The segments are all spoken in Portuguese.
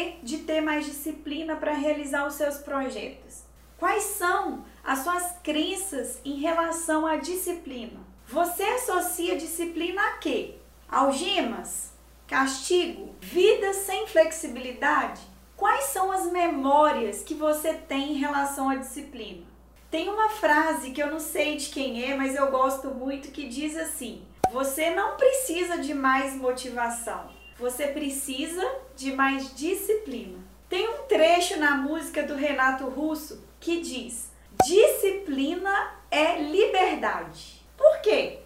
Você de ter mais disciplina para realizar os seus projetos? Quais são as suas crenças em relação à disciplina? Você associa disciplina a quê? Algemas? Castigo? Vida sem flexibilidade? Quais são as memórias que você tem em relação à disciplina? Tem uma frase que eu não sei de quem é, mas eu gosto muito que diz assim: Você não precisa de mais motivação você precisa de mais disciplina. Tem um trecho na música do Renato Russo que diz: disciplina é liberdade. Por quê?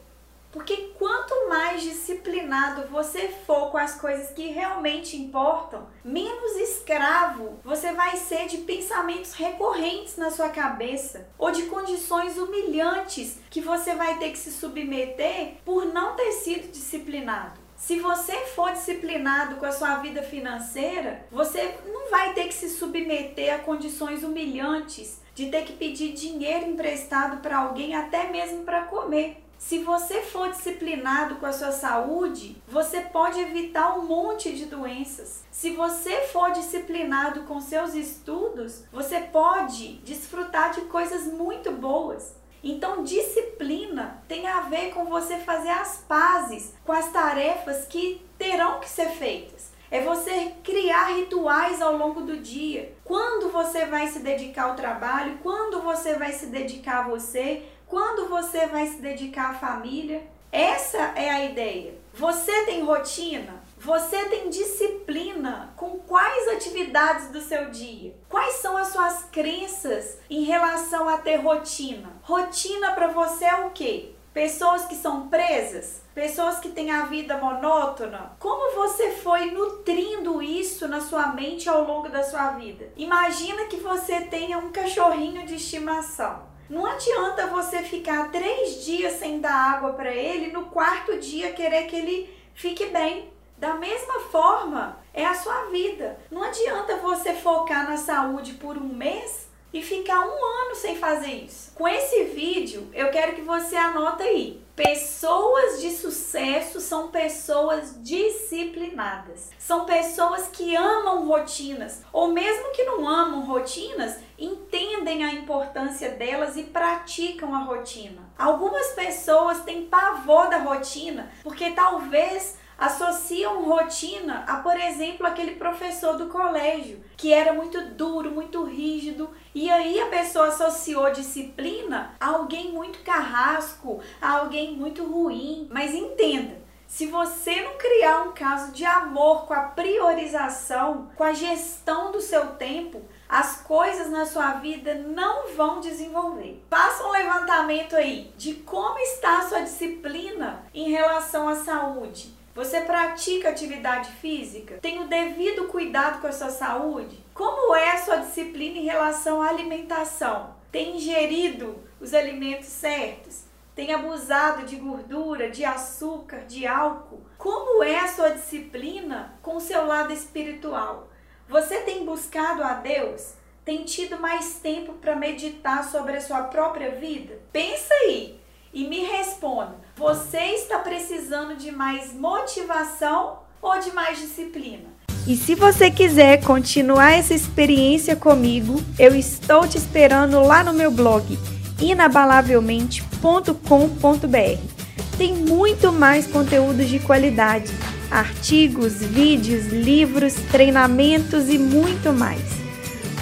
Porque quanto mais disciplinado você for com as coisas que realmente importam, menos escravo você vai ser de pensamentos recorrentes na sua cabeça ou de condições humilhantes que você vai ter que se submeter por não ter sido disciplinado. Se você for disciplinado com a sua vida financeira, você não vai ter que se submeter a condições humilhantes de ter que pedir dinheiro emprestado para alguém, até mesmo para comer. Se você for disciplinado com a sua saúde, você pode evitar um monte de doenças. Se você for disciplinado com seus estudos, você pode desfrutar de coisas muito boas. Então, disciplina tem a ver com você fazer as pazes com as tarefas que terão que ser feitas. É você criar rituais ao longo do dia. Quando você vai se dedicar ao trabalho, quando você vai se dedicar a você, quando você vai se dedicar à família. Essa é a ideia. Você tem rotina? Você tem disciplina com quais atividades do seu dia? Quais são as suas crenças em relação a ter rotina? Rotina para você é o quê? Pessoas que são presas? Pessoas que têm a vida monótona? Como você foi nutrindo isso na sua mente ao longo da sua vida? Imagina que você tenha um cachorrinho de estimação. Não adianta você ficar três dias sem dar água para ele, no quarto dia querer que ele fique bem. Da mesma forma, é a sua vida. Não adianta você focar na saúde por um mês e ficar um ano sem fazer isso. Com esse vídeo, eu quero que você anota aí. Pessoas de sucesso são pessoas disciplinadas. São pessoas que amam rotinas, ou mesmo que não amam rotinas, entendem a importância delas e praticam a rotina. Algumas pessoas têm pavor da rotina porque talvez associam rotina a, por exemplo, aquele professor do colégio, que era muito duro, muito rígido, e aí a pessoa associou disciplina a alguém muito carrasco, a alguém muito ruim. Mas entenda, se você não criar um caso de amor com a priorização, com a gestão do seu tempo, as coisas na sua vida não vão desenvolver. Faça um levantamento aí de como está a sua disciplina em relação à saúde você pratica atividade física? Tem o devido cuidado com a sua saúde? Como é a sua disciplina em relação à alimentação? Tem ingerido os alimentos certos? Tem abusado de gordura, de açúcar, de álcool? Como é a sua disciplina com o seu lado espiritual? Você tem buscado a Deus? Tem tido mais tempo para meditar sobre a sua própria vida? Pensa aí e me responda: você está precisando de mais motivação ou de mais disciplina? E se você quiser continuar essa experiência comigo, eu estou te esperando lá no meu blog inabalavelmente.com.br. Tem muito mais conteúdos de qualidade, artigos, vídeos, livros, treinamentos e muito mais.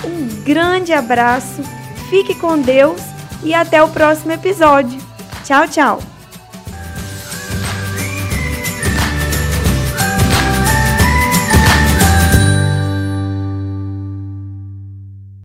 Um grande abraço, fique com Deus e até o próximo episódio. 小脚